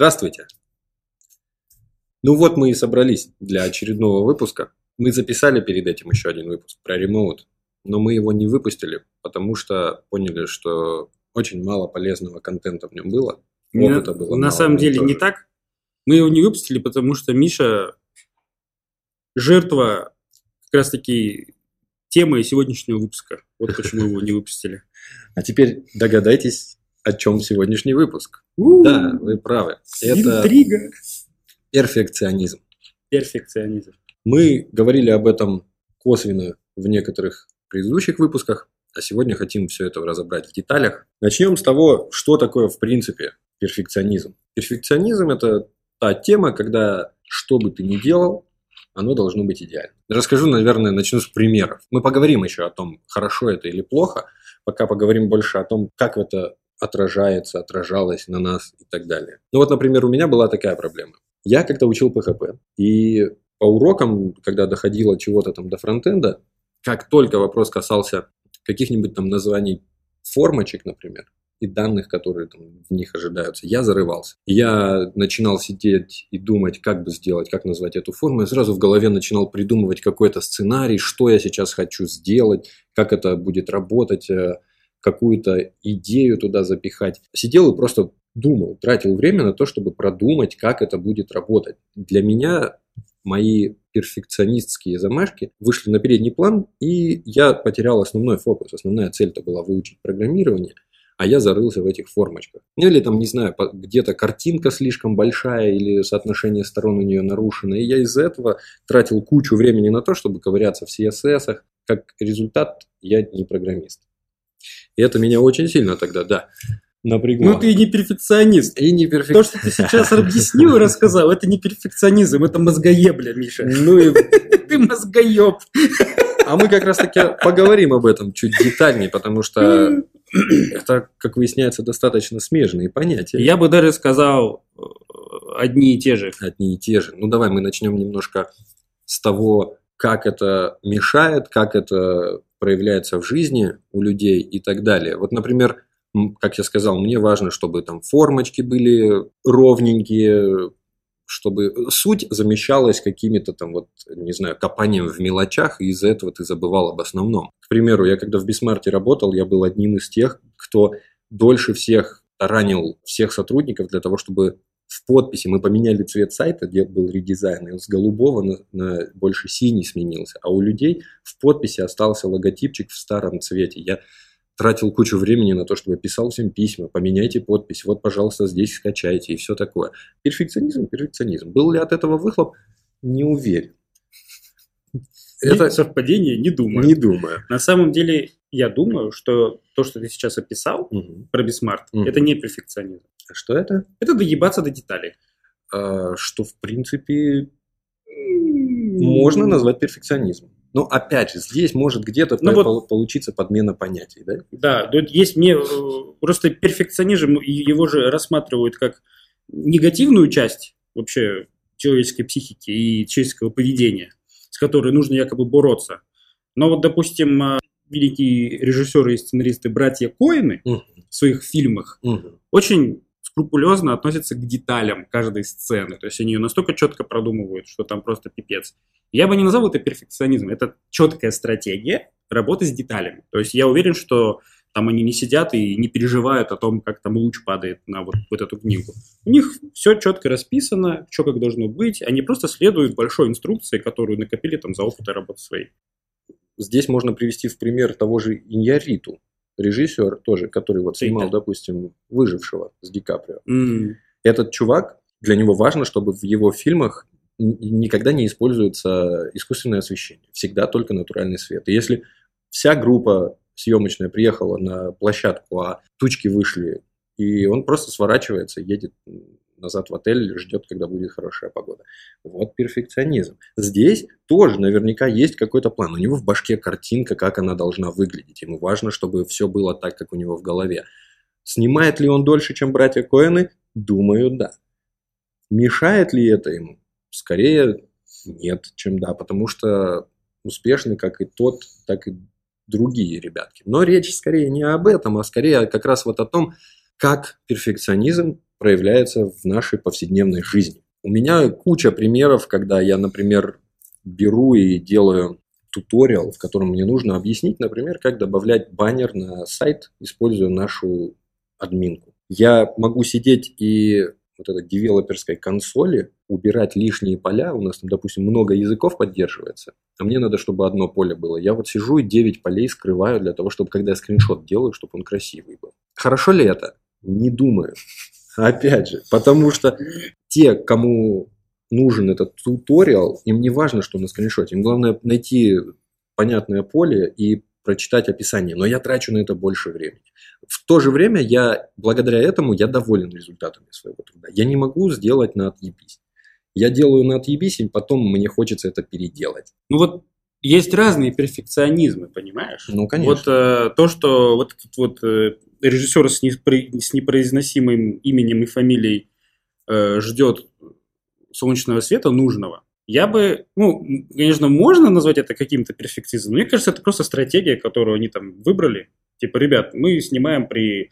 Здравствуйте! Ну вот мы и собрались для очередного выпуска. Мы записали перед этим еще один выпуск про ремоут, но мы его не выпустили, потому что поняли, что очень мало полезного контента в нем было. Опыта было на самом деле тоже. не так. Мы его не выпустили, потому что Миша жертва как раз таки темы сегодняшнего выпуска. Вот почему его не выпустили. А теперь догадайтесь, о чем сегодняшний выпуск. Да, вы правы. Это Интрига. перфекционизм. Перфекционизм. Мы говорили об этом косвенно в некоторых предыдущих выпусках, а сегодня хотим все это разобрать в деталях. Начнем с того, что такое в принципе перфекционизм. Перфекционизм – это та тема, когда что бы ты ни делал, оно должно быть идеально. Расскажу, наверное, начну с примеров. Мы поговорим еще о том, хорошо это или плохо, пока поговорим больше о том, как это отражается, отражалось на нас и так далее. Ну вот, например, у меня была такая проблема. Я когда учил PHP, и по урокам, когда доходило чего-то там до фронтенда, как только вопрос касался каких-нибудь там названий формочек, например, и данных, которые там в них ожидаются, я зарывался. Я начинал сидеть и думать, как бы сделать, как назвать эту форму. Я сразу в голове начинал придумывать какой-то сценарий, что я сейчас хочу сделать, как это будет работать, э, какую-то идею туда запихать. Сидел и просто думал, тратил время на то, чтобы продумать, как это будет работать. Для меня мои перфекционистские замашки вышли на передний план, и я потерял основной фокус. Основная цель-то была выучить программирование, а я зарылся в этих формочках. Ну или там, не знаю, где-то картинка слишком большая или соотношение сторон у нее нарушено. И я из-за этого тратил кучу времени на то, чтобы ковыряться в CSS. Как результат, я не программист. И это меня очень сильно тогда, да, напрягло. Ну, ты не перфекционист. И не перфекционист. То, что ты сейчас объяснил и рассказал, это не перфекционизм, это мозгоебля, Миша. Ну и... Ты мозгоеб. А мы как раз-таки поговорим об этом чуть детальнее, потому что это, как выясняется, достаточно смежные понятия. Я бы даже сказал э, одни и те же. Одни и те же. Ну, давай мы начнем немножко с того, как это мешает, как это проявляется в жизни у людей и так далее. Вот, например, как я сказал, мне важно, чтобы там формочки были ровненькие, чтобы суть замещалась какими-то там вот, не знаю, копанием в мелочах, и из-за этого ты забывал об основном. К примеру, я когда в Бисмарте работал, я был одним из тех, кто дольше всех ранил всех сотрудников для того, чтобы в подписи мы поменяли цвет сайта, где был редизайн, и он с голубого на, на больше синий сменился, а у людей в подписи остался логотипчик в старом цвете. Я тратил кучу времени на то, чтобы писал всем письма, поменяйте подпись, вот, пожалуйста, здесь скачайте и все такое. Перфекционизм, перфекционизм. Был ли от этого выхлоп? Не уверен. Это совпадение, не думаю. Не думаю. На самом деле, я думаю, что то, что ты сейчас описал угу. про Бисмарт, угу. это не перфекционизм. А что это? Это доебаться до деталей. А, что, в принципе, можно назвать перфекционизмом. Но опять же, здесь может где-то ну, по- вот, получиться подмена понятий, да? Да, есть мне э, просто перфекционизм, его же рассматривают как негативную часть вообще человеческой психики и человеческого поведения, с которой нужно якобы бороться. Но вот, допустим, э, великие режиссеры и сценаристы братья Коины в своих фильмах очень скрупулезно относятся к деталям каждой сцены. То есть они ее настолько четко продумывают, что там просто пипец. Я бы не назвал это перфекционизмом. Это четкая стратегия работы с деталями. То есть я уверен, что там они не сидят и не переживают о том, как там луч падает на вот, вот эту книгу. У них все четко расписано, что как должно быть. Они просто следуют большой инструкции, которую накопили там за опыт работы своей. Здесь можно привести в пример того же Иньяриту, режиссер тоже, который вот снимал, Рита. допустим, «Выжившего» с Ди Каприо. Mm. Этот чувак, для него важно, чтобы в его фильмах никогда не используется искусственное освещение. Всегда только натуральный свет. И если вся группа съемочная приехала на площадку, а тучки вышли, и он просто сворачивается, едет назад в отель, ждет, когда будет хорошая погода. Вот перфекционизм. Здесь тоже наверняка есть какой-то план. У него в башке картинка, как она должна выглядеть. Ему важно, чтобы все было так, как у него в голове. Снимает ли он дольше, чем братья Коэны? Думаю, да. Мешает ли это ему? Скорее нет, чем да, потому что успешны как и тот, так и другие ребятки. Но речь скорее не об этом, а скорее как раз вот о том, как перфекционизм проявляется в нашей повседневной жизни. У меня куча примеров, когда я, например, беру и делаю туториал, в котором мне нужно объяснить, например, как добавлять баннер на сайт, используя нашу админку. Я могу сидеть и вот этой девелоперской консоли убирать лишние поля. У нас там, допустим, много языков поддерживается, а мне надо, чтобы одно поле было. Я вот сижу и 9 полей скрываю для того, чтобы, когда я скриншот делаю, чтобы он красивый был. Хорошо ли это? Не думаю. Опять же, потому что те, кому нужен этот туториал, им не важно, что на скриншоте. Им главное найти понятное поле и прочитать описание. Но я трачу на это больше времени. В то же время я, благодаря этому, я доволен результатами своего труда. Я не могу сделать на отъебись. Я делаю на отъебись, и потом мне хочется это переделать. Ну вот есть разные перфекционизмы, понимаешь? Ну, конечно. Вот э, то, что вот этот вот э, режиссер с, непро- с непроизносимым именем и фамилией э, ждет солнечного света нужного, я бы, ну, конечно, можно назвать это каким-то перфекционизмом, но мне кажется, это просто стратегия, которую они там выбрали. Типа, ребят, мы снимаем при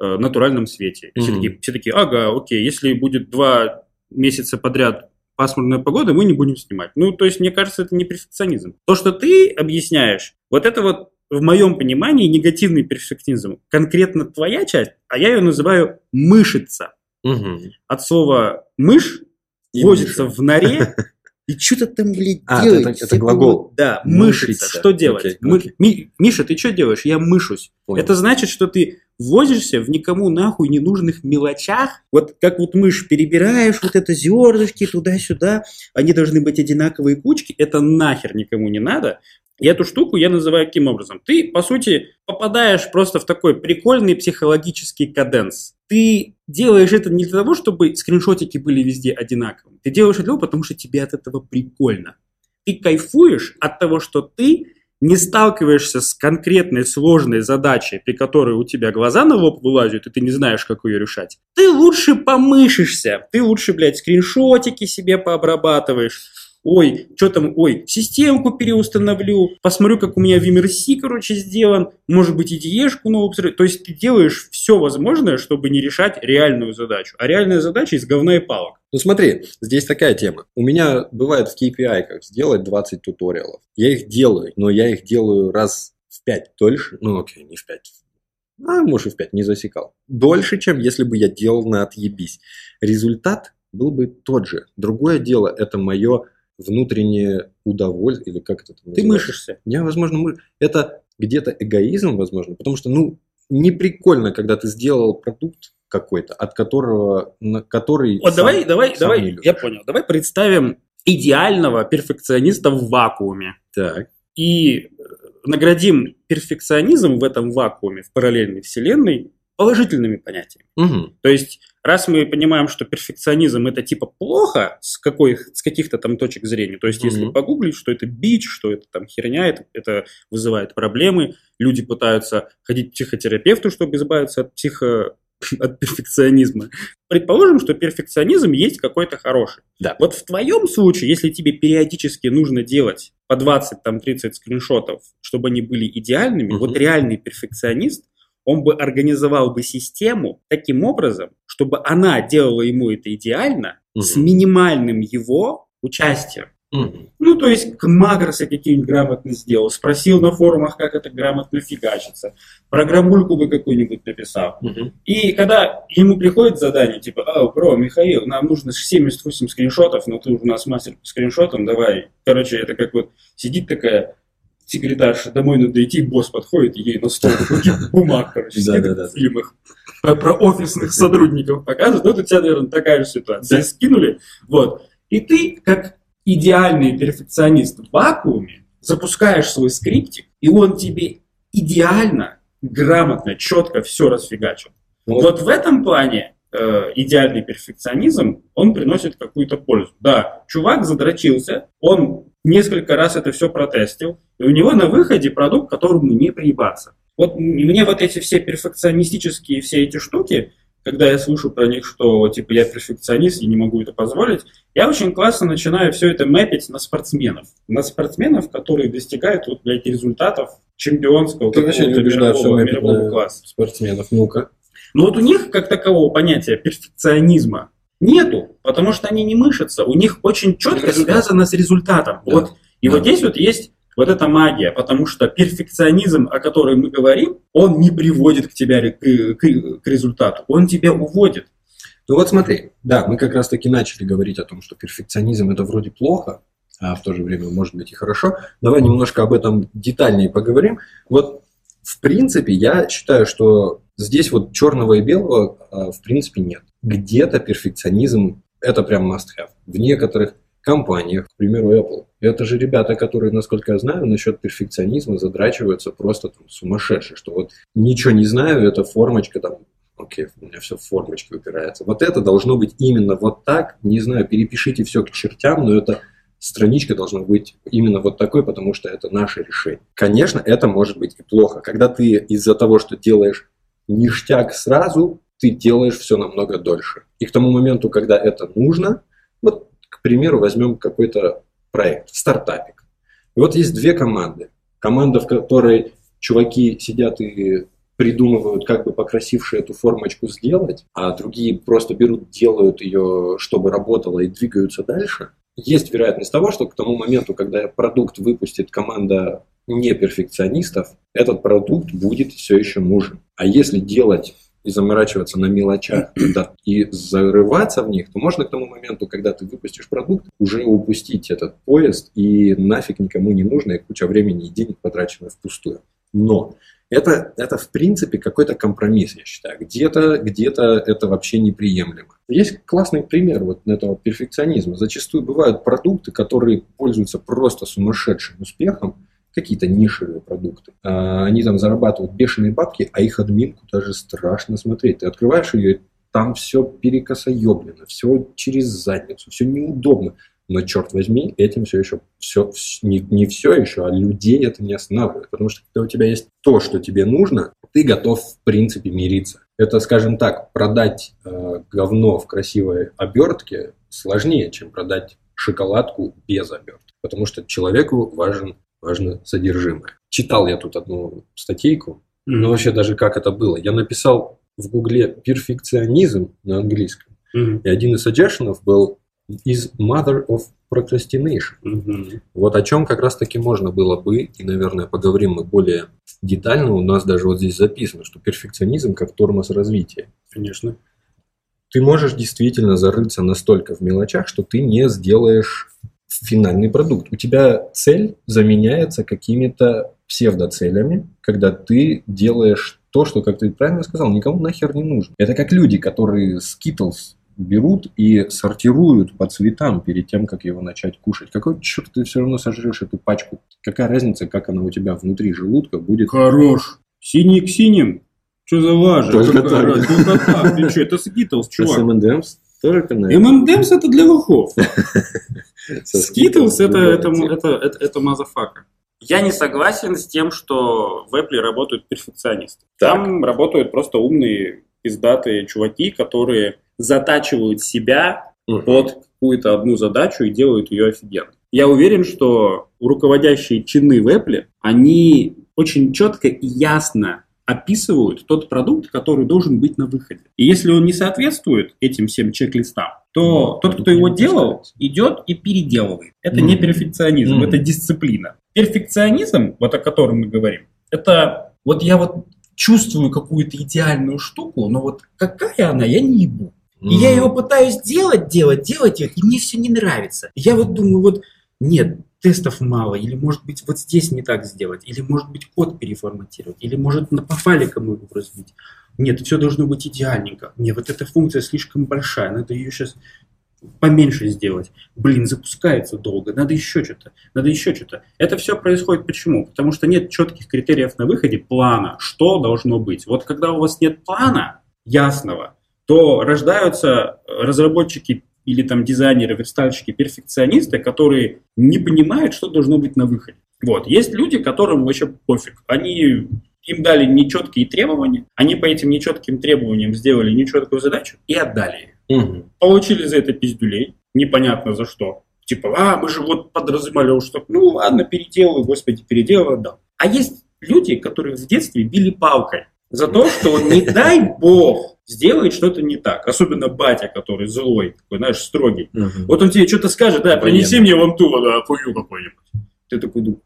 э, натуральном свете. Mm-hmm. Все, такие, все такие, ага, окей, если будет два месяца подряд пасмурная погода, мы не будем снимать. Ну, то есть, мне кажется, это не перфекционизм. То, что ты объясняешь, вот это вот в моем понимании негативный перфекционизм. Конкретно твоя часть, а я ее называю мышица. Угу. От слова мышь И возится мыша. в норе и что-то там, блядь, А, делает. это- это глагол. Да, Мышится. Что делать? Мы- окей. Ми- Миша, ты что делаешь? Я мышусь. Понял. Это значит, что ты возишься в никому нахуй ненужных мелочах. Вот как вот мышь перебираешь вот это зернышки туда-сюда, они должны быть одинаковые кучки. Это нахер никому не надо. И эту штуку я называю каким образом? Ты, по сути, попадаешь просто в такой прикольный психологический каденс. Ты делаешь это не для того, чтобы скриншотики были везде одинаковыми. Ты делаешь это потому, что тебе от этого прикольно. Ты кайфуешь от того, что ты не сталкиваешься с конкретной сложной задачей, при которой у тебя глаза на лоб вылазят, и ты не знаешь, как ее решать. Ты лучше помышишься. Ты лучше, блядь, скриншотики себе пообрабатываешь. Ой, что там, ой, системку переустановлю, посмотрю, как у меня в MRC, короче, сделан, может быть, диешку новую посмотрю. То есть ты делаешь все возможное, чтобы не решать реальную задачу. А реальная задача из говна и палок. Ну смотри, здесь такая тема. У меня бывает в KPI как сделать 20 туториалов. Я их делаю, но я их делаю раз в 5 дольше. Ну окей, не в 5. А может и в 5, не засекал. Дольше, чем если бы я делал на отъебись. Результат был бы тот же. Другое дело, это мое внутреннее удовольствие, или как это там Ты мышишься. Я, возможно, мы... это где-то эгоизм, возможно, потому что, ну, не прикольно, когда ты сделал продукт какой-то, от которого, на который Вот сам- давай, давай, давай, любишь. я понял. Давай представим идеального перфекциониста в вакууме. Так. И э, наградим перфекционизм в этом вакууме, в параллельной вселенной, положительными понятиями. Мгм. То есть, раз мы понимаем, что перфекционизм это типа плохо с, какой, с каких-то там точек зрения, то есть, если Мгм. погуглить, что это бич, что это там херня, это, это вызывает проблемы, люди пытаются ходить к психотерапевту, чтобы избавиться от психо от перфекционизма. Предположим, что перфекционизм есть какой-то хороший. Да. Вот в твоем случае, если тебе периодически нужно делать по 20-30 скриншотов, чтобы они были идеальными, Мгм. вот реальный перфекционист, он бы организовал бы систему таким образом, чтобы она делала ему это идеально с Мгм. минимальным его участием. Мгм. Ну, то есть макросы какие-нибудь грамотно сделал, спросил на форумах, как это грамотно фигачится, программульку бы какую-нибудь написал. Мгм. И когда ему приходит задание, типа, а, бро, Михаил, нам нужно 78 скриншотов, но ты у нас мастер по скриншотам, давай. Короче, это как вот сидит такая секретарша, домой надо идти, босс подходит, и ей на стол бумаг, короче, Да, да, да. в фильмах про, про офисных сотрудников показывают. Вот у тебя, наверное, такая же ситуация. Скинули, вот. И ты, как идеальный перфекционист в вакууме, запускаешь свой скриптик, и он тебе идеально, грамотно, четко все расфигачил. Ну, Вот в этом плане э, идеальный перфекционизм, он приносит какую-то пользу. Да, чувак задрочился, он несколько раз это все протестил, и у него на выходе продукт, которому не приебаться. Вот мне вот эти все перфекционистические все эти штуки, когда я слышу про них, что типа я перфекционист и не могу это позволить, я очень классно начинаю все это мэпить на спортсменов. На спортсменов, которые достигают вот, блядь, результатов чемпионского Ты вообще да, мирового, мирового класса. спортсменов. Ну-ка. Но вот у них как такового понятия перфекционизма нету, потому что они не мышатся. У них очень четко связано с результатом. Да. Вот, и да. вот здесь вот есть вот эта магия, потому что перфекционизм, о котором мы говорим, он не приводит к тебе к, к, к результату, он тебя уводит. Ну вот смотри, да, мы как раз таки начали говорить о том, что перфекционизм это вроде плохо, а в то же время может быть и хорошо. Давай немножко об этом детальнее поговорим. Вот в принципе я считаю, что здесь вот черного и белого а, в принципе нет. Где-то перфекционизм это прям must have. В некоторых компаниях, к примеру, Apple. Это же ребята, которые, насколько я знаю, насчет перфекционизма задрачиваются просто там, сумасшедшие, что вот ничего не знаю, это формочка там, окей, у меня все в формочке упирается. Вот это должно быть именно вот так, не знаю, перепишите все к чертям, но это страничка должна быть именно вот такой, потому что это наше решение. Конечно, это может быть и плохо. Когда ты из-за того, что делаешь ништяк сразу, ты делаешь все намного дольше. И к тому моменту, когда это нужно, вот примеру, возьмем какой-то проект, стартапик. И вот есть две команды. Команда, в которой чуваки сидят и придумывают, как бы покрасивше эту формочку сделать, а другие просто берут, делают ее, чтобы работала и двигаются дальше. Есть вероятность того, что к тому моменту, когда продукт выпустит команда не перфекционистов, этот продукт будет все еще нужен. А если делать и заморачиваться на мелочах да, и зарываться в них, то можно к тому моменту, когда ты выпустишь продукт, уже упустить этот поезд и нафиг никому не нужно, и куча времени и денег потрачено впустую. Но это, это в принципе какой-то компромисс, я считаю. Где-то где это вообще неприемлемо. Есть классный пример вот этого перфекционизма. Зачастую бывают продукты, которые пользуются просто сумасшедшим успехом, какие-то нишевые продукты. А, они там зарабатывают бешеные бабки, а их админку даже страшно смотреть. Ты открываешь ее, там все перекосоеблено, все через задницу, все неудобно. Но, черт возьми, этим все еще, все, не, не все еще, а людей это не останавливает. Потому что когда у тебя есть то, что тебе нужно, ты готов, в принципе, мириться. Это, скажем так, продать э, говно в красивой обертке сложнее, чем продать шоколадку без обертки. Потому что человеку важен важно содержимое. Читал я тут одну статейку, mm-hmm. но вообще даже как это было. Я написал в гугле перфекционизм на английском, mm-hmm. и один из suggestions был is mother of procrastination. Mm-hmm. Вот о чем как раз таки можно было бы, и, наверное, поговорим мы более детально. У нас даже вот здесь записано, что перфекционизм как тормоз развития. Конечно. Ты можешь действительно зарыться настолько в мелочах, что ты не сделаешь финальный продукт. У тебя цель заменяется какими-то псевдоцелями, когда ты делаешь то, что, как ты правильно сказал, никому нахер не нужно. Это как люди, которые Skittles берут и сортируют по цветам перед тем, как его начать кушать. Какой черт ты все равно сожрешь эту пачку? Какая разница, как она у тебя внутри желудка будет? Хорош. Синий к синим. Что за лажа? Только так. Только так. Ты что, это Skittles, чувак. Это M&M's тоже канал. M&M's это для лохов. Это, это, это, это, это motherfucker. Я не согласен с тем, что в Apple работают перфекционисты. Там работают просто умные, пиздатые чуваки, которые затачивают себя угу. под какую-то одну задачу и делают ее офигенно. Я уверен, что руководящие чины в Apple, они очень четко и ясно описывают тот продукт, который должен быть на выходе. И если он не соответствует этим всем чек-листам, то ну, тот, кто его делал, идет и переделывает. Это mm. не перфекционизм, mm. это дисциплина. Перфекционизм, вот о котором мы говорим, это вот я вот чувствую какую-то идеальную штуку, но вот какая она, я не ебу. И я его пытаюсь делать, делать, делать, и мне все не нравится. Я вот думаю, вот нет, тестов мало, или может быть вот здесь не так сделать, или может быть код переформатировать, или может по файликам его разбить. Нет, все должно быть идеальненько. Не, вот эта функция слишком большая, надо ее сейчас поменьше сделать. Блин, запускается долго, надо еще что-то, надо еще что-то. Это все происходит почему? Потому что нет четких критериев на выходе, плана, что должно быть. Вот когда у вас нет плана ясного, то рождаются разработчики или там дизайнеры, верстальщики, перфекционисты, которые не понимают, что должно быть на выходе. Вот. Есть люди, которым вообще пофиг. Они им дали нечеткие требования, они по этим нечетким требованиям сделали нечеткую задачу и отдали ее. Угу. Получили за это пиздюлей, непонятно за что. Типа, а, мы же вот подразумевали, что ну ладно, переделаю, господи, переделаю, отдал. А есть люди, которые в детстве били палкой. За то, что не дай бог, сделает что-то не так. Особенно батя, который злой, такой, знаешь, строгий. Мгм. Вот он тебе что-то скажет, да, принеси мне вон ту, да, хуйню какую-нибудь. Ты такой думаешь,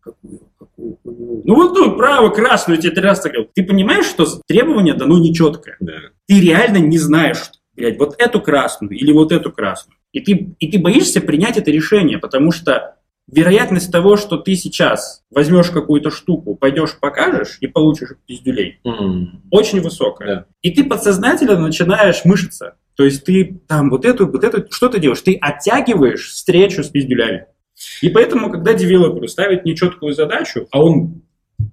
какую, какую хуйню? Ну вот ту, право, красную, тебе три раза говорил. Ты понимаешь, что требование дано нечеткое. Да. Ты реально не знаешь, блядь, вот эту красную или вот эту красную. И ты, и ты боишься принять это решение, потому что вероятность того, что ты сейчас возьмешь какую-то штуку, пойдешь покажешь и получишь пиздюлей, М. очень высокая. Да. И ты подсознательно начинаешь мышиться. То есть ты там вот эту, вот эту, что ты делаешь? Ты оттягиваешь встречу с пиздюлями. И поэтому, когда девелоперу ставят нечеткую задачу, а он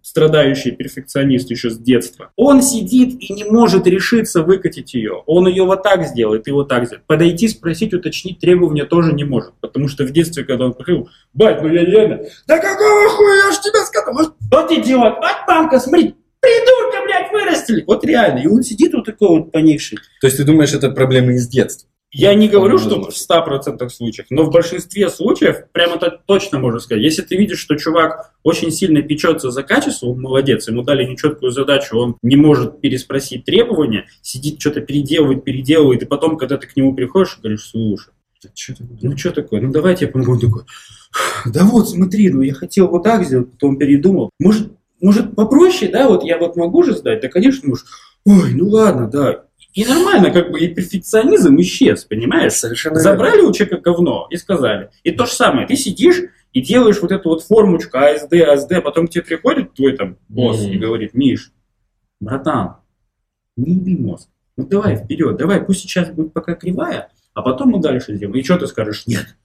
страдающий перфекционист еще с детства, он сидит и не может решиться выкатить ее. Он ее вот так сделает и вот так сделает. Подойти, спросить, уточнить требования тоже не может. Потому что в детстве, когда он приходил, бать, ну я реально, да какого хуя, я ж тебе сказал, вот, идиот, вот мамка, смотри, придурка, блядь, вырастили. Вот реально. И он сидит вот такой вот поникший. То есть ты думаешь, это проблемы из детства? Я не говорю, что в 100% случаев, но в большинстве случаев прямо то точно можно сказать. Если ты видишь, что чувак очень сильно печется за качество, он молодец, ему дали нечеткую задачу, он не может переспросить требования, сидит, что-то переделывает, переделывает, и потом, когда ты к нему приходишь, говоришь, слушай, ну что такое, ну давайте я помогу. Он такой, да вот, смотри, ну я хотел вот так сделать, потом передумал. Может, может попроще, да, вот я вот могу же сдать? Да, конечно, можешь. Ой, ну ладно, да. И нормально, как бы и перфекционизм исчез, понимаешь? Совершенно Забрали у человека говно и сказали. И то же самое, ты сидишь и делаешь вот эту вот формочку АСД, АСД, потом к тебе приходит твой там босс Мгм. и говорит, Миш, братан, не еби мозг. Ну давай вперед, давай, пусть сейчас будет пока кривая, а потом мы дальше сделаем. И что ты скажешь? Нет.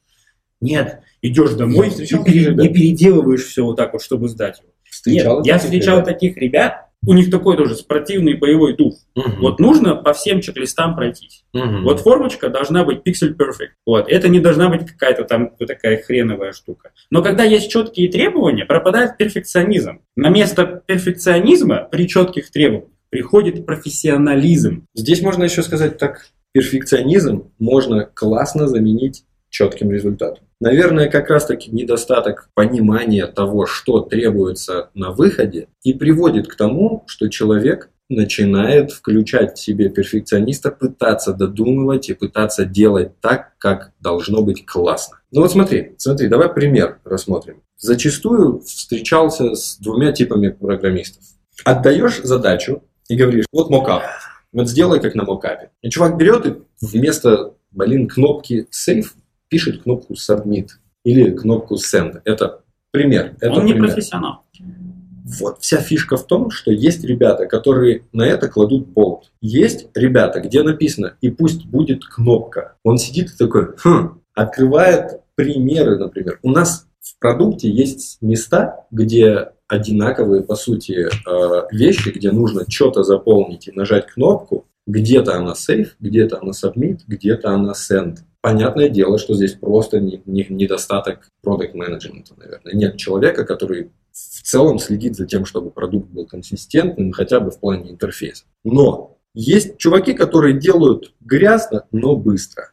Нет. Идешь домой встречал и, пере- и переделываешь все вот так вот, чтобы сдать его. Встречал Нет, я встречал ребят? таких ребят, у них такой тоже спортивный боевой дух. Мгм. Вот нужно по всем чек-листам пройтись. Мгм. Вот формочка должна быть pixel perfect. Вот. Это не должна быть какая-то там такая хреновая штука. Но когда есть четкие требования, пропадает перфекционизм. На место перфекционизма при четких требованиях приходит профессионализм. Здесь можно еще сказать так, перфекционизм можно классно заменить четким результатом. Наверное, как раз-таки недостаток понимания того, что требуется на выходе, и приводит к тому, что человек начинает включать в себе перфекциониста, пытаться додумывать и пытаться делать так, как должно быть классно. Ну вот смотри, смотри, давай пример рассмотрим. Зачастую встречался с двумя типами программистов. Отдаешь задачу и говоришь, вот мокап, вот сделай как на мокапе. И чувак берет и вместо, блин, кнопки save пишет кнопку submit или кнопку send. Это пример. Это Он не пример. профессионал. Вот вся фишка в том, что есть ребята, которые на это кладут болт. Есть ребята, где написано «и пусть будет кнопка». Он сидит и такой, хм, открывает примеры, например. У нас в продукте есть места, где одинаковые, по сути, э, вещи, где нужно что-то заполнить и нажать кнопку. Где-то она save, где-то она submit, где-то она send. Понятное дело, что здесь просто не- не- недостаток продукт менеджмента, наверное. Нет человека, который в целом следит за тем, чтобы продукт был консистентным, хотя бы в плане интерфейса. Но есть чуваки, которые делают грязно, но быстро.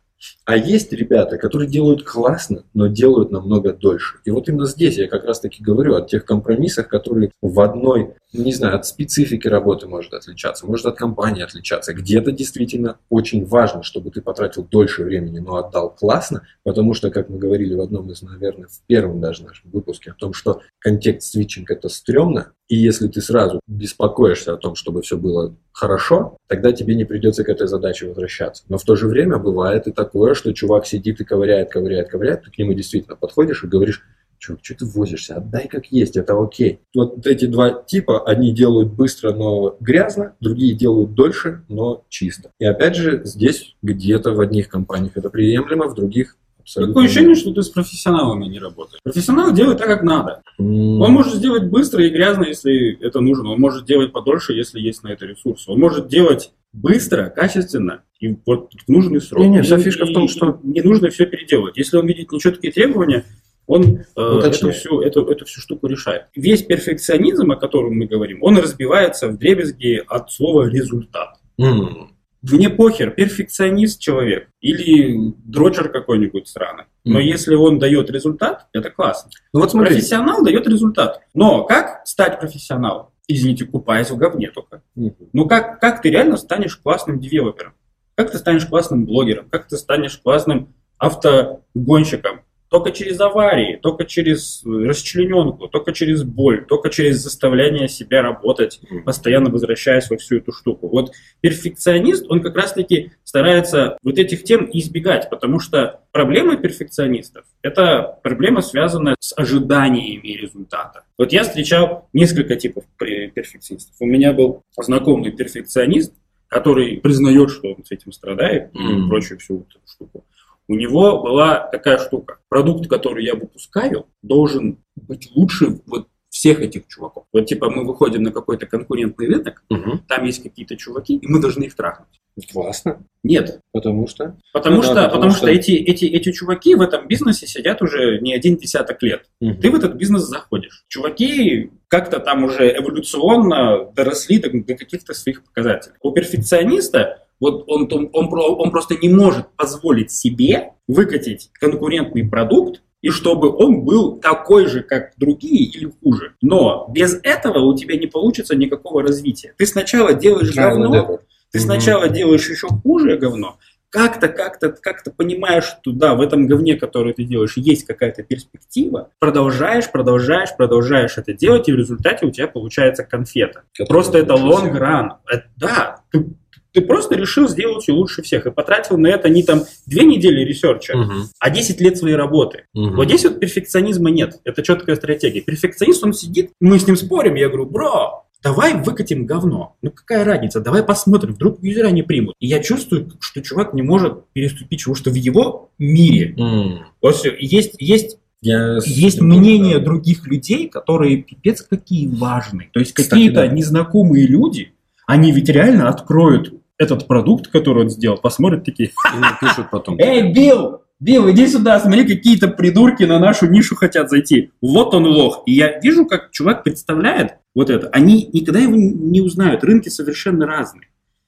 А есть ребята, которые делают классно, но делают намного дольше. И вот именно здесь я как раз таки говорю о тех компромиссах, которые в одной, не знаю, от специфики работы может отличаться, может от компании отличаться. Где-то действительно очень важно, чтобы ты потратил дольше времени, но отдал классно, потому что, как мы говорили в одном из, наверное, в первом даже нашем выпуске о том, что контекст-свитчинг это стрёмно, и если ты сразу беспокоишься о том, чтобы все было хорошо, тогда тебе не придется к этой задаче возвращаться. Но в то же время бывает и такое, что чувак сидит и ковыряет, ковыряет, ковыряет, ты к нему действительно подходишь и говоришь, чувак, что ты возишься, отдай как есть, это окей. Вот эти два типа, одни делают быстро, но грязно, другие делают дольше, но чисто. И опять же, здесь где-то в одних компаниях это приемлемо, в других абсолютно Такое ощущение, что ты с профессионалами не работаешь. Профессионал делает так, как надо. М, Он может сделать быстро и грязно, если это нужно. Он может делать подольше, если есть на это ресурсы. Он может делать быстро, качественно и вот в нужный срок. Не-не, вся И- фишка в том, что- не нужно все переделывать. Если он видит нечеткие требования, он э, эту, всю, эту, эту всю штуку решает. Весь перфекционизм, о котором мы говорим, он разбивается в дребезги от слова результат. м, Мне похер, перфекционист человек или дрочер какой-нибудь странный. Но Мгм. если он дает результат, это классно. Ну вот смотри, Профессионал дает результат. Но как стать профессионалом? извините, купаясь в говне только. Мгм. Ну как, как ты реально станешь классным девелопером? Как ты станешь классным блогером? Как ты станешь классным автогонщиком? Только через аварии, только через расчлененку, только через боль, только через заставляние себя работать, постоянно возвращаясь во всю эту штуку. Вот перфекционист, он как раз-таки старается вот этих тем избегать, потому что проблема перфекционистов – это проблема, связанная с ожиданиями результата. Вот я встречал несколько типов перфекционистов. У меня был знакомый перфекционист, который признает, что он с этим страдает и Мгм. прочую всю эту штуку. У него была такая штука. Продукт, который я выпускаю, должен быть лучше вот всех этих чуваков. Вот типа мы выходим на какой-то конкурентный рынок, Мгм. там есть какие-то чуваки, и мы должны их трахнуть. Классно. Нет, Потому что? потому Ну да, что, потому потому что, что- эти, эти, эти чуваки в этом бизнесе сидят уже не один десяток лет. Мгм. Ты в этот бизнес заходишь. Чуваки как-то там уже эволюционно доросли до, до каких-то своих показателей. У перфекциониста вот он, он, он он просто не может позволить себе выкатить конкурентный продукт, и чтобы он был такой же, как другие или хуже. Но без этого у тебя не получится никакого развития. Ты сначала делаешь говно, error. ты сначала делаешь еще хуже говно, как-то, как-то, как-то понимаешь, что да, в этом говне, которое ты делаешь, есть какая-то перспектива, продолжаешь, продолжаешь, продолжаешь это делать, и в результате у тебя получается конфета. Который Просто это long run. Это- да, ты, ты просто решил сделать ее лучше всех и потратил на это не там две недели ресерча, Мгм. а 10 лет своей работы. Мгм. Вот здесь вот перфекционизма нет. Это четкая стратегия. Перфекционист, он сидит, мы с ним спорим, я говорю, бро, давай выкатим говно. Ну какая разница, давай посмотрим, вдруг юзера не примут. И я чувствую, что чувак не может переступить, потому что в его мире М. вот есть, есть, Я есть мнение да. других людей, которые пипец какие важные. То есть какие-то да. незнакомые люди, они ведь реально откроют этот продукт, который он сделал, посмотрят такие, И напишут потом. Эй, Билл! Билл, иди сюда, смотри, какие-то придурки на нашу нишу хотят зайти. Вот он лох. И я вижу, как чувак представляет вот это. Они никогда его не узнают. Рынки совершенно разные.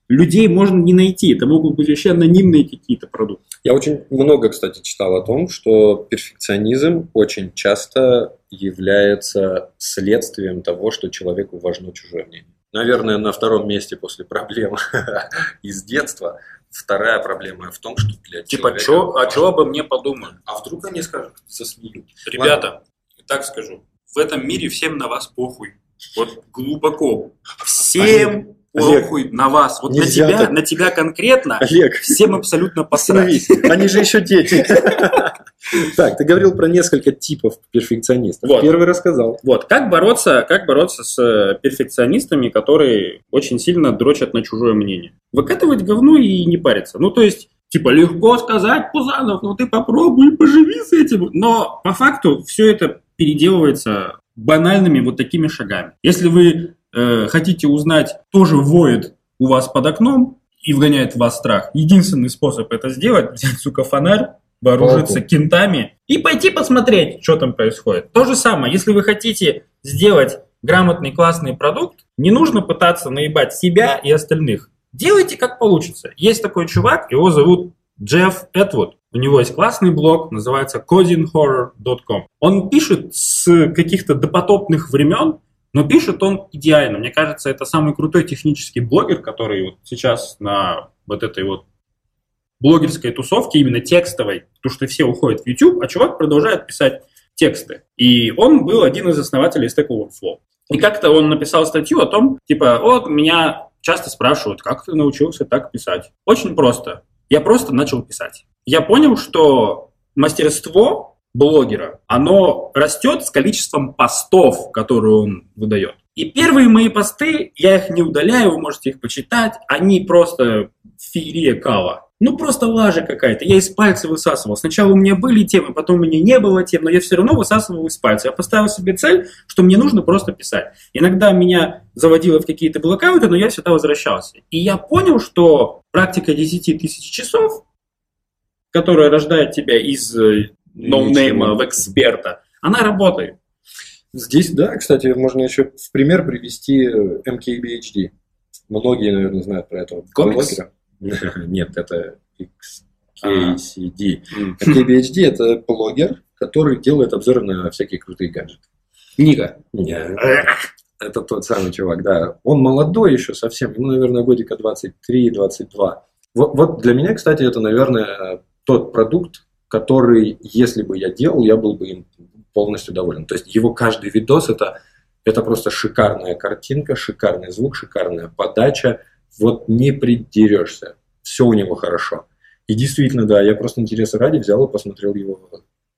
Людей можно не найти. Это могут быть вообще анонимные какие-то продукты. Я очень много, кстати, читал о том, что перфекционизм очень часто является следствием того, что человеку важно чужое мнение. Наверное, на втором месте после проблем из детства. Вторая проблема в том, что для Типа, человека... чё, а чего обо мне подумают? А вдруг они скажут, засмеют? Ребята, так скажу. В этом мире всем на вас похуй. Вот глубоко. Всем Олег, похуй на вас. Вот на тебя, так. на тебя конкретно Олег, всем абсолютно посрать. Они же еще дети. Так, ты говорил про несколько типов перфекционистов. Вот. Первый рассказал. Вот, как бороться, как бороться с э, перфекционистами, которые очень сильно дрочат на чужое мнение? Выкатывать говно и не париться. Ну, то есть, типа, легко сказать, Пузанов, ну ты попробуй, поживи с этим. Но по факту все это переделывается банальными вот такими шагами. Если вы э, хотите узнать, кто же воет у вас под окном и вгоняет в вас страх, единственный способ это сделать, взять, сука, фонарь, вооружиться Палку. кентами и пойти посмотреть, что там происходит. То же самое, если вы хотите сделать грамотный, классный продукт, не нужно пытаться наебать себя и остальных. Делайте как получится. Есть такой чувак, его зовут Джефф Этвуд. У него есть классный блог, называется codinghorror.com. Он пишет с каких-то допотопных времен, но пишет он идеально. Мне кажется, это самый крутой технический блогер, который вот сейчас на вот этой вот блогерской тусовке, именно текстовой, потому что все уходят в YouTube, а чувак продолжает писать тексты. И он был один из основателей Stack Overflow. И как-то он написал статью о том, типа, вот меня часто спрашивают, как ты научился так писать. Очень просто. Я просто начал писать. Я понял, что мастерство блогера, оно растет с количеством постов, которые он выдает. И первые мои посты, я их не удаляю, вы можете их почитать, они просто феерия кала. Ну, просто лажа какая-то. Я из пальца высасывал. Сначала у меня были темы, потом у меня не было тем, но я все равно высасывал из пальца. Я поставил себе цель, что мне нужно просто писать. Иногда меня заводило в какие-то блокауты, но я всегда возвращался. И я понял, что практика 10 тысяч часов, которая рождает тебя из э, ноунейма в эксперта, она работает. Здесь, да, кстати, можно еще в пример привести э, MKBHD. Многие, наверное, знают про этого Комикс? блогера. Нет, это XKCD. MKBHD – это блогер, который делает обзоры на всякие крутые гаджеты. Ника. Это тот самый чувак, да. Он молодой еще совсем, ему, наверное, годика 23-22. Вот, вот для меня, кстати, это, наверное, тот продукт, который, если бы я делал, я был бы им полностью доволен. То есть его каждый видос это, это просто шикарная картинка, шикарный звук, шикарная подача. Вот не придерешься. Все у него хорошо. И действительно, да, я просто интереса ради взял и посмотрел его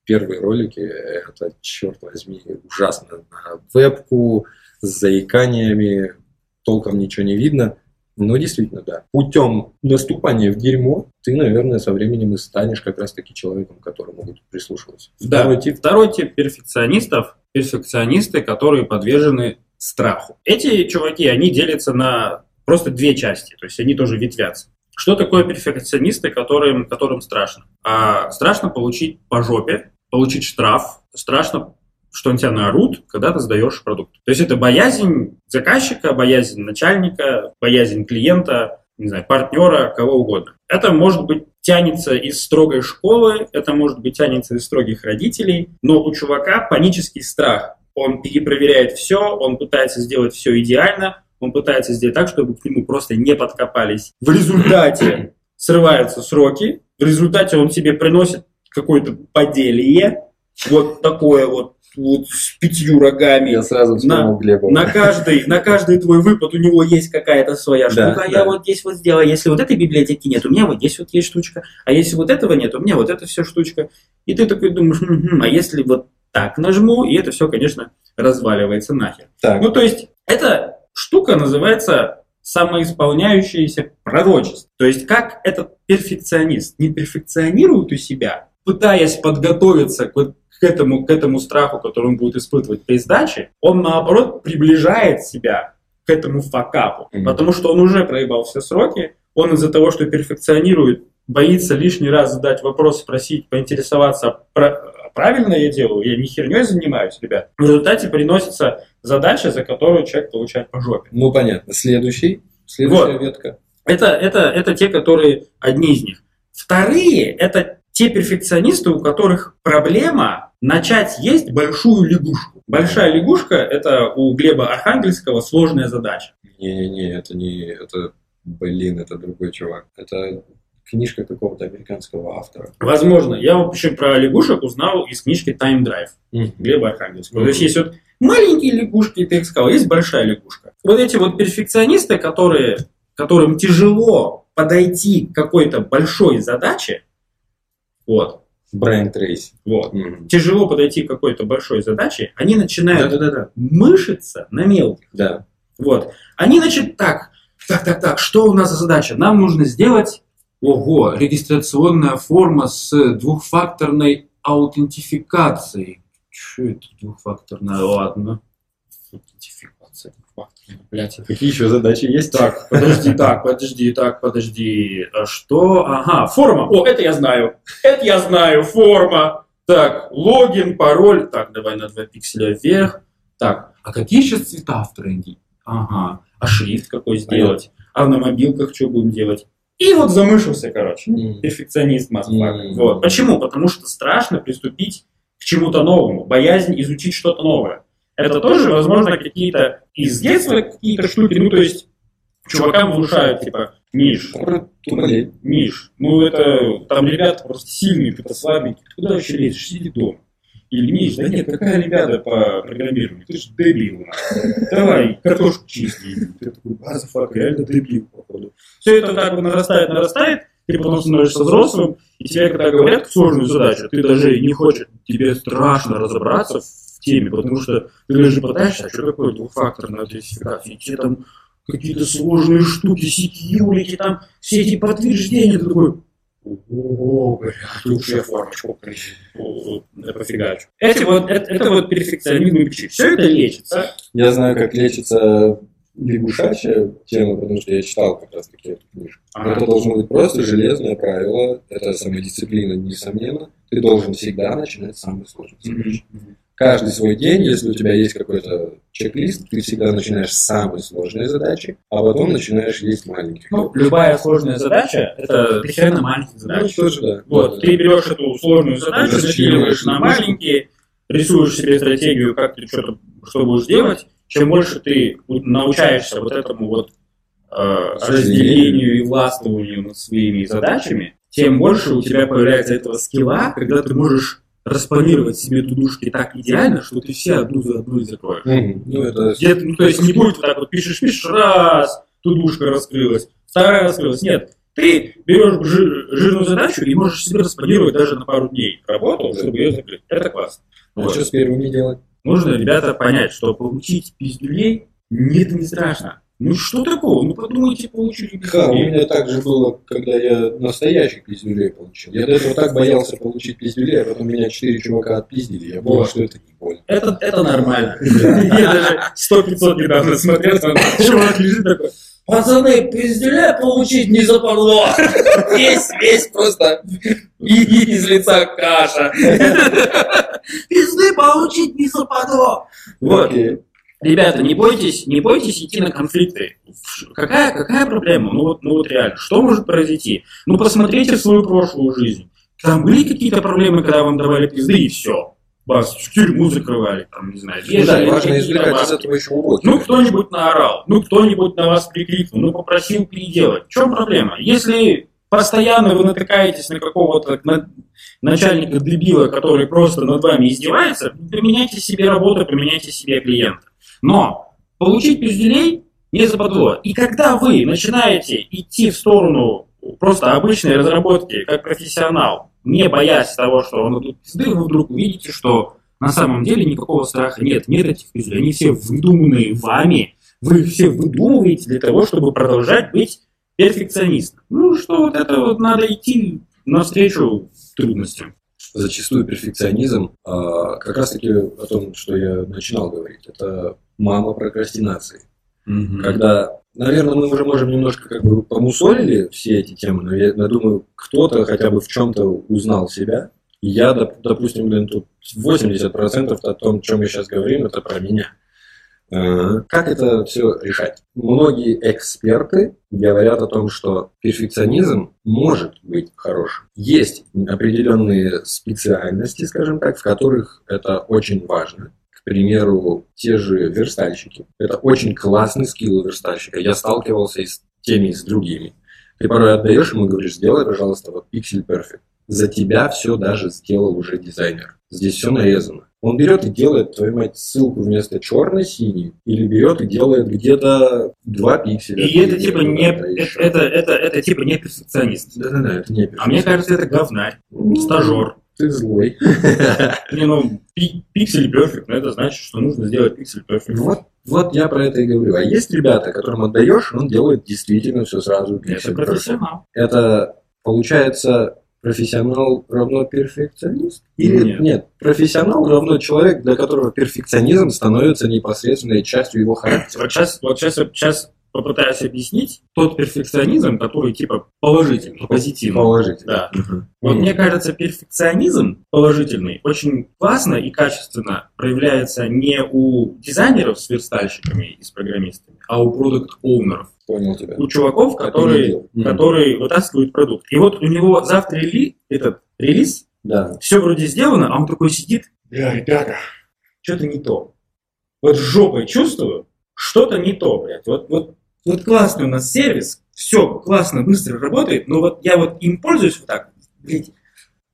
первые ролики. Это, черт возьми, ужасно. На вебку, с заиканиями, толком ничего не видно. Но действительно, да. Путем наступания в дерьмо ты, наверное, со временем и станешь как раз-таки человеком, который могут прислушиваться. Второй да. тип. Второй тип перфекционистов – перфекционисты, которые подвержены страху. Эти чуваки, они делятся на просто две части, то есть они тоже ветвятся. Что такое перфекционисты, которым, которым страшно? А, страшно получить по жопе, получить штраф, страшно что на тебя наорут, когда ты сдаешь продукт. То есть это боязнь заказчика, боязнь начальника, боязнь клиента, не знаю, партнера, кого угодно. Это может быть тянется из строгой школы, это может быть тянется из строгих родителей, но у чувака панический страх. Он перепроверяет все, он пытается сделать все идеально, он пытается сделать так, чтобы к нему просто не подкопались. В результате срываются сроки, в результате он себе приносит какое-то поделие, вот такое вот вот с пятью рогами. Я сразу на, Глеба. На каждый, на каждый твой выпад у него есть какая-то своя штука. Да, я да. вот здесь вот сделаю. Если вот этой библиотеки нет, у меня вот здесь вот есть штучка. А если вот этого нет, у меня вот это все штучка. И ты такой думаешь, а если вот так нажму, и это все, конечно, разваливается нахер. Так. Ну, то есть, эта штука называется самоисполняющееся пророчество. То есть, как этот перфекционист не перфекционирует у себя, пытаясь подготовиться к вот к этому, к этому страху, который он будет испытывать при сдаче, он наоборот приближает себя к этому факапу, mm-hmm. потому что он уже проебал все сроки, он из-за того, что перфекционирует, боится лишний раз задать вопрос, спросить, поинтересоваться, правильно я делаю, я не херней занимаюсь, ребят. В результате приносится задача, за которую человек получает по жопе. Ну, понятно. Следующий, следующая вот. ветка. Это, это, это те, которые одни из них. Вторые – это те перфекционисты, у которых проблема начать есть большую лягушку. Большая лягушка – это у Глеба Архангельского сложная задача. Не-не-не, это не... Это, блин, это другой чувак. Это книжка какого-то американского автора. Возможно. Я вообще про лягушек узнал из книжки Time Drive mm-hmm. Глеба Архангельского. Mm-hmm. То есть есть вот маленькие лягушки, ты их сказал, есть большая лягушка. Вот эти вот перфекционисты, которые, которым тяжело подойти к какой-то большой задаче, вот. Брайан Трейси. Вот. Mm-hmm. Тяжело подойти к какой-то большой задаче, они начинают да, да, да, да. мышиться на мелких. Да. Вот. Они, значит, так, так, так, так, что у нас за задача? Нам нужно сделать, ого, регистрационная форма с двухфакторной аутентификацией. Что это двухфакторная? Ладно. Аутентификация. Блять, какие еще задачи есть? Так, подожди, так, подожди, так, подожди. А что? Ага, форма. О, это я знаю. Это я знаю, форма. Так, логин, пароль. Так, давай на 2 пикселя вверх. Так, а какие сейчас цвета в тренде? Ага. А шрифт какой сделать? А на мобилках что будем делать? И вот замышился, короче. Mm. Перфекционист мастер. Mm. Вот. Почему? Потому что страшно приступить к чему-то новому. Боязнь изучить что-то новое. Это тоже, возможно, какие-то из детства какие-то штуки, ну, то есть чувакам внушают, типа, Миш, Миш, ну это, там ребята просто сильные, ты-то слабенький, ты куда вообще лезешь, сиди дома. Или Миш, да нет, какая ребята по программированию, ты же дебил, давай картошку чисти. Ты такой, базафак, реально дебил, походу. Все это так вот нарастает, нарастает, ты потом становишься взрослым, и тебе когда говорят сложную задачу, ты даже не хочешь, тебе страшно разобраться теме, потому что ты даже пытаешься, а что такое двухфакторная аутентификация, тебе там какие-то сложные штуки, секьюрити, там все эти подтверждения, ты такой, о, бля, лучше я формочку пофигачу. Эти вот, это, это вот перфекционизм и. Все это лечится. Я знаю, как лечится лягушачья тема, потому что я читал как раз таки эту книжку. Ага. Это должно быть просто железное правило, это самодисциплина, несомненно. Ты должен всегда начинать с самой сложной задачи. Mm-hmm каждый свой день, если у тебя есть какой-то чек-лист, ты всегда начинаешь с самой сложной задачи, а потом начинаешь есть маленькие. Ну, любая сложная задача – это дохерно маленькие задачи. Ну, тоже, да. Вот, да, ты берешь эту сложную задачу, разделиваешь на маленькие, рисуешь себе стратегию, как ты что-то что будешь делать, чем больше ты научаешься вот этому вот э, разделению и властвованию над своими задачами, тем больше у тебя появляется этого скилла, когда ты можешь распланировать себе тудушки так идеально, что ты все одну за одной закроешь. Мгм. Ну, это... ну, то есть не будет вот так вот пишешь, пишешь, раз, тудушка раскрылась, вторая раскрылась. Нет, ты берешь жи- жирную задачу и можешь себе распланировать даже на пару дней работу, чтобы ее закрыть. Это классно. А Вот. что с первыми делать? Нужно, ребята, понять, что получить пиздюлей, не, это не страшно. Ну что такого? Ну подумайте, получили Ха, у пиздюлей. меня так же было, когда я настоящих пиздюлей получил. Я до этого так боялся получить пиздюлей, а потом меня четыре чувака отпиздили. Я понял, Вот. что это не больно. Это, это нормально. Я даже 100-500 недавно смотрел, там чувак лежит такой, пацаны, пиздюля получить не западло. Весь, весь просто и из лица каша. Получить не западло. Вот. Ребята, не бойтесь, не бойтесь идти на конфликты. Какая, какая проблема? Ну вот, ну вот реально, что может произойти? Ну посмотрите свою прошлую жизнь. Там были какие-то проблемы, когда вам давали пизды и все. Вас в тюрьму закрывали, там, не знаю, Ну да, важно извлекать из этого еще уроки. Ну, кто-нибудь наорал, ну, кто-нибудь на вас прикрикнул, ну, попросил переделать. В чем проблема? Если постоянно вы натыкаетесь на какого-то на- начальника дебила, который просто над вами издевается, поменяйте себе работу, поменяйте себе клиента. Но получить пизделей не западло. И когда вы начинаете идти в сторону просто обычной разработки, как профессионал, не боясь того, что он тут пизды, вы вдруг увидите, что на самом деле никакого страха нет. Нет этих пиздюлей. Они все выдуманные вами. Вы все выдумываете для того, чтобы продолжать быть перфекционистом. Ну, что вот это вот надо идти навстречу трудностям. Зачастую перфекционизм, а, как раз таки о том, что я начинал говорить, это мама прокрастинации. Когда, наверное, мы уже можем немножко как бы помусолили все эти темы, но я, я думаю, кто-то хотя бы в чем-то узнал себя. Я, доп- допустим, блин, тут 80% о том, о чем мы сейчас говорим, это про меня. Э, Как это все решать? Многие эксперты говорят о том, что перфекционизм может быть хорошим. Есть определенные специальности, скажем так, в которых это очень важно. К примеру, те же верстальщики. Это очень классный скилл у верстальщика. Я сталкивался и с теми, и с другими. Ты порой отдаешь ему и говоришь, сделай, пожалуйста, вот Pixel Perfect. За тебя все даже сделал уже дизайнер. Здесь все нарезано. Он берет и делает, твою мать, ссылку вместо черной-синей, или берет и делает где-то два пикселя. И это типа не это, это, это, это типа не перфекционист. Да-да-да, это не А мне кажется, это говнарь, Ну, стажер. Ты злой. Не, ну, пи- пиксель перфект, но это значит, что нужно сделать пиксель перфект. Вот, вот я про это и говорю. А есть ребята, которым отдаешь, он делает действительно все сразу. Это профессионал. Это получается профессионал равно перфекционист? Или Нет. нет. профессионал равно человек, для которого перфекционизм становится непосредственной частью его характера. Вот сейчас, вот сейчас, сейчас попытаюсь объяснить тот перфекционизм, который типа положительный, позитивный. Положительно. Да. Мгм. Вот мне кажется, перфекционизм положительный очень классно и качественно проявляется не у дизайнеров с верстальщиками и с программистами, а у продукт-оунеров. Понял тебя. У чуваков, которые. Мгм. которые вытаскивают продукт. И вот у него завтра рели, этот релиз, Да. все вроде сделано, а он такой сидит, бля, ребята, что-то не то. Вот жопой чувствую, что-то не то, блядь. Вот, вот, вот классный у нас сервис, все классно, быстро работает, но вот я вот им пользуюсь вот так, блядь,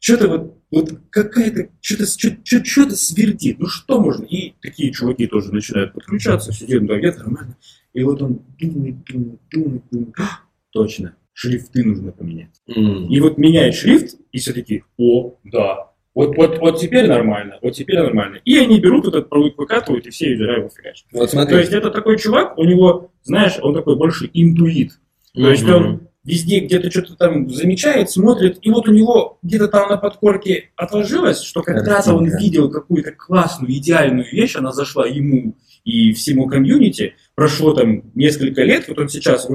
что-то вот, вот какая-то, что-то, что-то, что-то свердит, ну что можно? И такие чуваки тоже начинают подключаться, сидят, да, где-то нормально. И вот он думает, думает, думает, думает, «А, точно, шрифты нужно поменять. М. И вот меняет шрифт, и все такие, о, да, вот, вот, вот теперь нормально, вот теперь нормально. И они берут этот продукт, выкатывают, и все юзера его фигачат. Вот смотри. То есть это такой чувак, у него, знаешь, он такой больше интуит. То есть он везде где-то что-то там замечает, смотрит, и вот у него где-то там на подкорке отложилось, что когда-то он видел какую-то классную, идеальную вещь, она зашла ему и всему комьюнити, прошло там несколько лет, вот он сейчас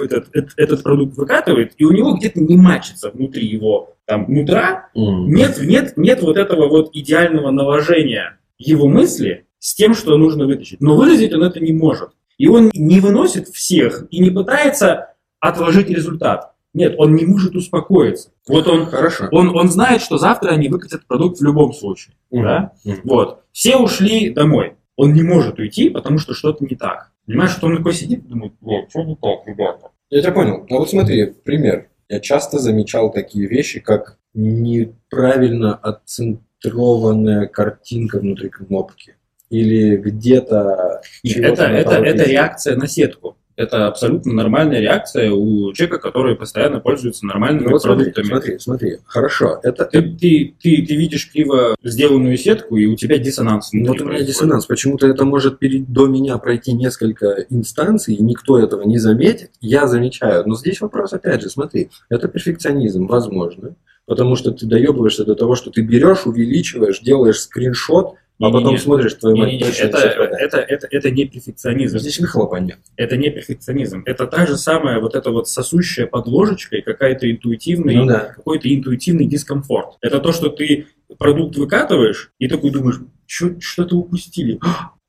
этот, эт- этот продукт выкатывает, и у него где-то не мачится внутри его там нутра, М. нет, нет, нет вот этого вот идеального наложения его мысли с тем, что нужно вытащить. Но выразить он это не может. И он не выносит всех и не пытается отложить результат. Нет, он не может успокоиться. Вот он, Хорошо. он, он знает, что завтра они выкатят продукт в любом случае. Мгм. Да? Мгм. Вот. Все ушли домой. Он не может уйти, потому что что-то не так. Понимаешь, что он такой сидит и думает, блядь, что не так, ребята? Я тебя понял. А вот смотри, пример. Я часто замечал такие вещи, как неправильно отцентрованная картинка внутри кнопки. Или где-то... Это, это, это реакция на сетку. Это абсолютно нормальная реакция у человека, который постоянно пользуется нормальными ну, вот продуктами. Смотри, смотри, хорошо. Это, ты, ты, ты, ты видишь криво сделанную сетку, и у тебя диссонанс. Вот у меня происходит. диссонанс. Почему-то это может перед, до меня пройти несколько инстанций, и никто этого не заметит. Я замечаю. Но здесь вопрос, опять же, смотри, это перфекционизм, возможно. Потому что ты доебываешься до того, что ты берешь, увеличиваешь, делаешь скриншот, а потом не, смотришь, твою мать, не, не, это, это, это, это не перфекционизм. Здесь выхлопа нет. Это не перфекционизм. Это та же самая вот эта вот сосущая под ложечкой какая-то интуитивный, ну, да. какой-то интуитивный дискомфорт. Это то, что ты продукт выкатываешь и такой думаешь, что-то упустили.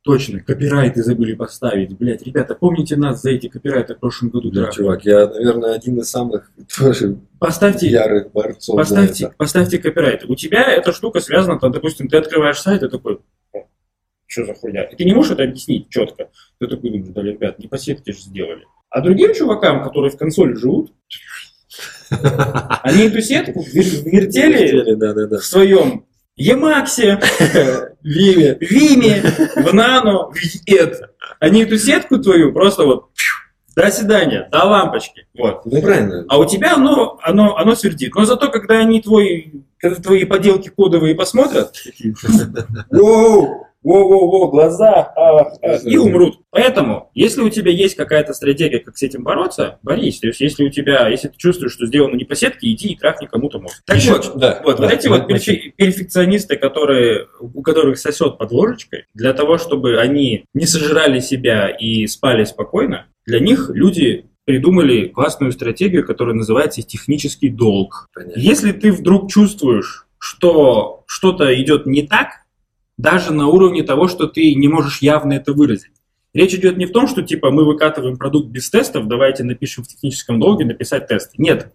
Точно, копирайты забыли поставить. Блять, ребята, помните нас за эти копирайты в прошлом году? Да, чувак, я, наверное, один из самых тоже поставьте, ярых борцов поставьте. Поставьте копирайты. У тебя эта штука связана, там, допустим, ты открываешь сайт и такой, что за хуйня? И ты не можешь это объяснить четко. Ты такой думаешь, да, ребят, не по сетке же сделали. А другим чувакам, которые в консоли живут, они эту сетку вертели в своем Емаксе, Виме, Виме, в Нано, в Ед. Они эту сетку твою просто вот до свидания, до лампочки. Вот. Ну, правильно. А у тебя оно, оно, оно свердит. Но зато, когда они твой, когда твои поделки кодовые посмотрят, во-во-во, глаза, и умрут. Поэтому, если у тебя есть какая-то стратегия, как с этим бороться, борись. То есть, если у тебя, если ты чувствуешь, что сделано не по сетке, иди и трахни кому-то мозг. Так Еще, вот, да, вот, да, вот эти да, вот перфи- перфекционисты, которые, у которых сосет под ложечкой, для того, чтобы они не сожрали себя и спали спокойно, для них люди придумали классную стратегию, которая называется технический долг. Понятно. Если ты вдруг чувствуешь, что что-то идет не так, даже на уровне того, что ты не можешь явно это выразить. Речь идет не в том, что типа мы выкатываем продукт без тестов, давайте напишем в техническом долге написать тесты. Нет.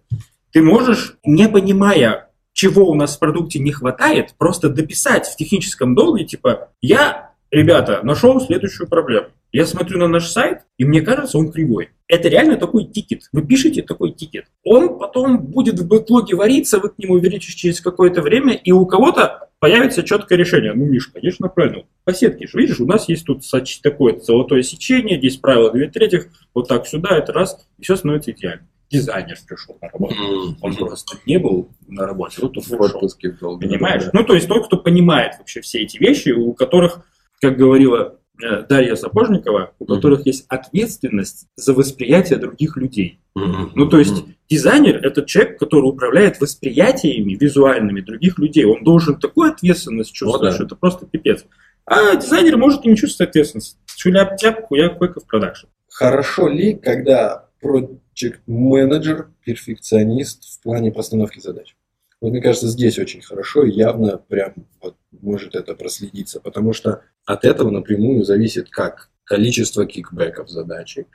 Ты можешь, не понимая, чего у нас в продукте не хватает, просто дописать в техническом долге, типа, я, ребята, нашел следующую проблему. Я смотрю на наш сайт, и мне кажется, он кривой. Это реально такой тикет. Вы пишете такой тикет. Он потом будет в бэклоге вариться, вы к нему вернетесь через какое-то время, и у кого-то появится четкое решение. Ну, Миш, конечно, правильно. По сетке же, видишь, у нас есть тут такое золотое сечение, здесь правило 2 третьих, вот так сюда, это раз, и все становится идеально. Дизайнер пришел на работу. Он просто не был на работе, вот он пришел. Понимаешь? Ну, то есть тот, кто понимает вообще все эти вещи, у которых, как говорила Э, Дарья Сапожникова, у которых есть ответственность за восприятие других людей. Ну, то есть дизайнер – это человек, который управляет восприятиями визуальными других людей. Он должен такую ответственность чувствовать, О, да. что это просто пипец. А дизайнер может и не чувствовать ответственность. Шуляп тяп, хуяк в продакшн. Хорошо ли, когда project менеджер перфекционист в плане постановки задач? Вот мне кажется, здесь очень хорошо и явно прям вот может это проследиться, потому что от этого напрямую зависит как количество кикбэков задачи,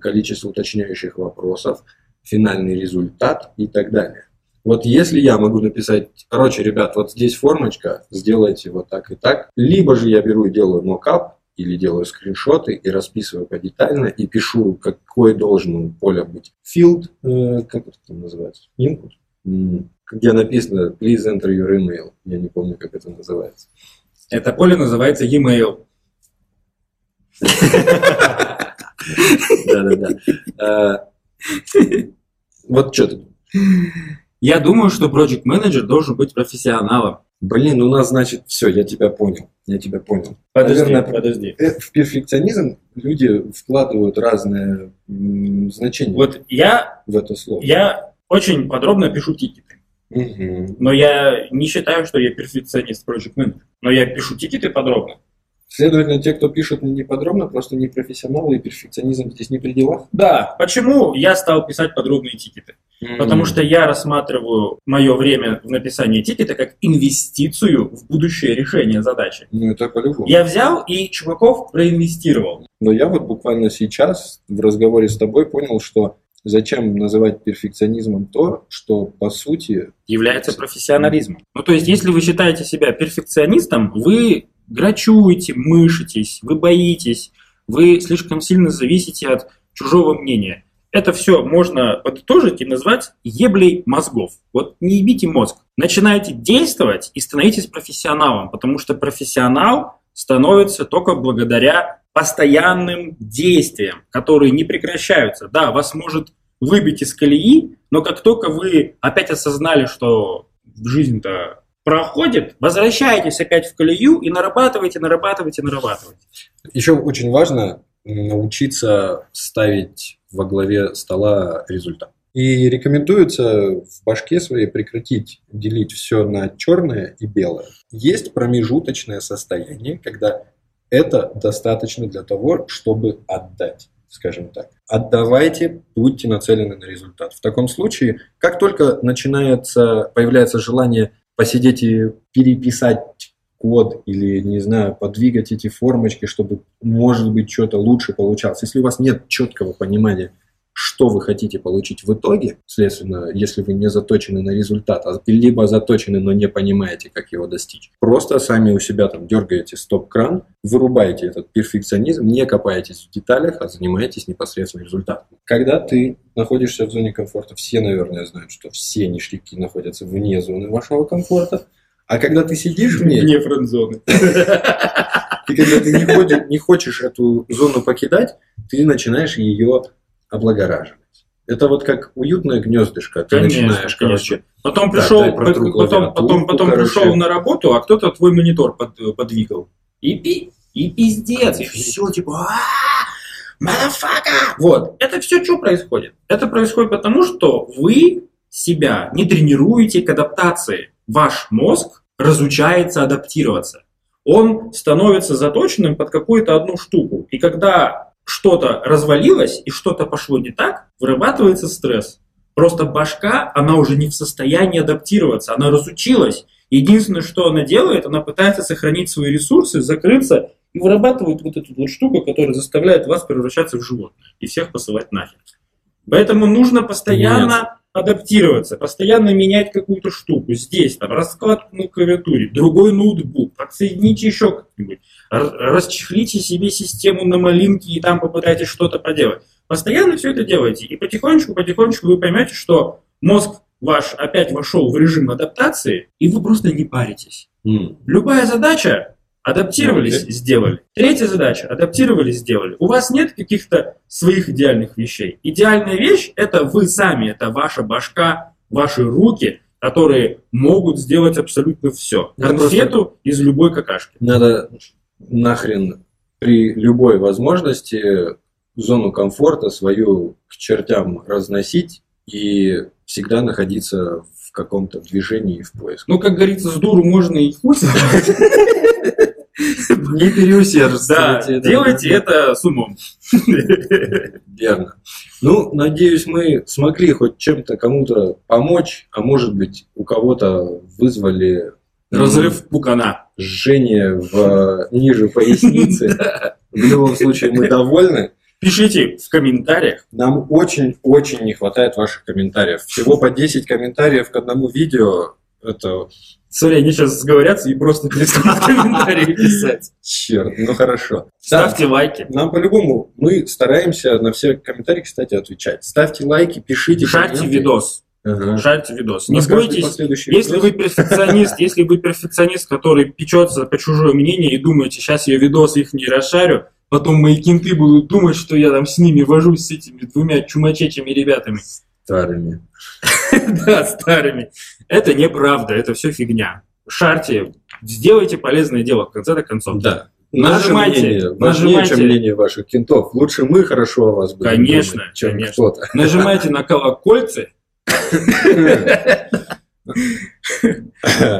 количество уточняющих вопросов, финальный результат и так далее. Вот если я могу написать, короче, ребят, вот здесь формочка, сделайте вот так и так, либо же я беру и делаю мокап, или делаю скриншоты и расписываю подетально, и пишу, какой должен у поля быть. Field, э, как это там называется? Input где написано please enter your email. Я не помню, как это называется. Это поле называется e-mail. Да-да-да. А, вот что ты Я думаю, что project менеджер должен быть профессионалом. Блин, у нас, значит, все, я тебя понял. Я тебя понял. Подожди, Наверное, подожди. Э, в перфекционизм люди вкладывают разные значения. Вот я в это слово. Я очень подробно пишу тикеты. Угу. Но я не считаю, что я перфекционист Project Manager. Но я пишу тикеты подробно. Следовательно, те, кто пишет не подробно, просто не профессионалы, и перфекционизм здесь не при делах? Да. Почему я стал писать подробные тикеты? Mm-hmm. Потому что я рассматриваю мое время в написании тикета как инвестицию в будущее решение задачи. Ну, это по-любому. Я взял и чуваков проинвестировал. Но я вот буквально сейчас в разговоре с тобой понял, что Зачем называть перфекционизмом то, что по сути является профессионализмом? Ну, то есть, если вы считаете себя перфекционистом, вы грачуете, мышитесь, вы боитесь, вы слишком сильно зависите от чужого мнения. Это все можно подытожить и назвать еблей мозгов. Вот не ебите мозг. Начинайте действовать и становитесь профессионалом, потому что профессионал становится только благодаря постоянным действиям, которые не прекращаются. Да, вас может выбить из колеи, но как только вы опять осознали, что жизнь-то проходит, возвращаетесь опять в колею и нарабатываете, нарабатываете, нарабатываете. Еще очень важно научиться ставить во главе стола результат. И рекомендуется в башке своей прекратить делить все на черное и белое. Есть промежуточное состояние, когда это достаточно для того, чтобы отдать скажем так. Отдавайте, будьте нацелены на результат. В таком случае, как только начинается, появляется желание посидеть и переписать код или, не знаю, подвигать эти формочки, чтобы, может быть, что-то лучше получалось. Если у вас нет четкого понимания, что вы хотите получить в итоге, следственно, если вы не заточены на результат, а либо заточены, но не понимаете, как его достичь, просто сами у себя там дергаете стоп-кран, вырубаете этот перфекционизм, не копаетесь в деталях, а занимаетесь непосредственно результатом. Когда ты находишься в зоне комфорта, все, наверное, знают, что все ништяки находятся вне зоны вашего комфорта, а когда ты сидишь в ней... Вне френд-зоны. И когда ты не, ходишь, не хочешь эту зону покидать, ты начинаешь ее облагораживать. Это вот как уютное гнездышко. Ты конечно, начинаешь, короче, Потом пришел, протру потом, потом, потом короче. пришел на работу, а кто-то твой монитор под- подвигал. И, пи, и пиздец, и все, типа, «А, мадафака! Вот, это все что происходит? Это происходит потому, что вы себя не тренируете к адаптации. Ваш мозг разучается адаптироваться. Он становится заточенным под какую-то одну штуку. И когда что-то развалилось и что-то пошло не так, вырабатывается стресс. Просто башка, она уже не в состоянии адаптироваться, она разучилась. Единственное, что она делает, она пытается сохранить свои ресурсы, закрыться и вырабатывает вот эту вот штуку, которая заставляет вас превращаться в животное и всех посылать нахер. Поэтому нужно постоянно адаптироваться, постоянно менять какую-то штуку. Здесь там раскладку на клавиатуре, другой ноутбук, подсоедините еще как-нибудь, расчехлите себе систему на малинке и там попытайтесь что-то поделать. Постоянно все это делайте, и потихонечку-потихонечку вы поймете, что мозг ваш опять вошел в режим адаптации, и вы просто не паритесь. м, Любая задача адаптировались, сделали. Третья задача адаптировались, сделали. У вас нет каких-то своих идеальных вещей. Идеальная вещь это вы сами, это ваша башка, ваши руки, которые могут сделать абсолютно все. Конфету из любой какашки. надо нахрен при любой возможности зону комфорта свою к чертям разносить и всегда находиться в каком-то движении и в поиске. Ну, как говорится, с дуру можно и хуй. Не переусердствуйте. Да, делайте это с умом. Верно. Ну, надеюсь, мы смогли хоть чем-то кому-то помочь, а может быть, у кого-то вызвали Разрыв пукана. жжение в ниже поясницы. В любом случае, мы довольны. Пишите в комментариях. Нам очень-очень не хватает ваших комментариев. Всего по 10 комментариев к одному видео. Это Смотри, они сейчас сговорятся и просто перестанут комментарии писать. черт, ну хорошо. Да, Ставьте лайки. нам по-любому, мы стараемся на все комментарии, кстати, отвечать. Ставьте лайки, пишите. Шарьте комменты. видос. Ага. Шарьте видос. Не бойтесь. Если видос. вы перфекционист, если вы перфекционист, который печется по чужое мнение и думаете, сейчас я видосы их не расшарю, потом мои кенты будут думать, что я там с ними вожусь, с этими двумя чумачечими ребятами. Старыми. Да, старыми. Это неправда, это все фигня. Шарьте, сделайте полезное дело в конце-то концов. Да. Наше Нажимайте, мнение важнее, нажимайте. чем мнение ваших кентов. Лучше мы хорошо о вас будем Конечно, думать, чем конечно. кто-то. Нажимайте на колокольцы,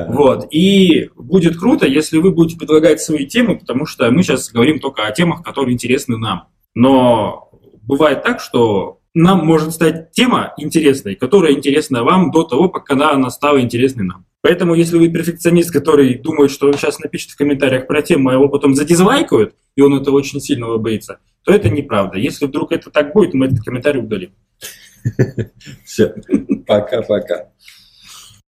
Вот. И будет круто, если вы будете предлагать свои темы, потому что мы сейчас говорим только о темах, которые интересны нам. Но бывает так, что нам может стать тема интересной, которая интересна вам до того, пока она стала интересной нам. Поэтому, если вы перфекционист, который думает, что он сейчас напишет в комментариях про тему, а его потом задизлайкают, и он этого очень сильно боится, то это неправда. Если вдруг это так будет, мы этот комментарий удалим. Все. Пока-пока.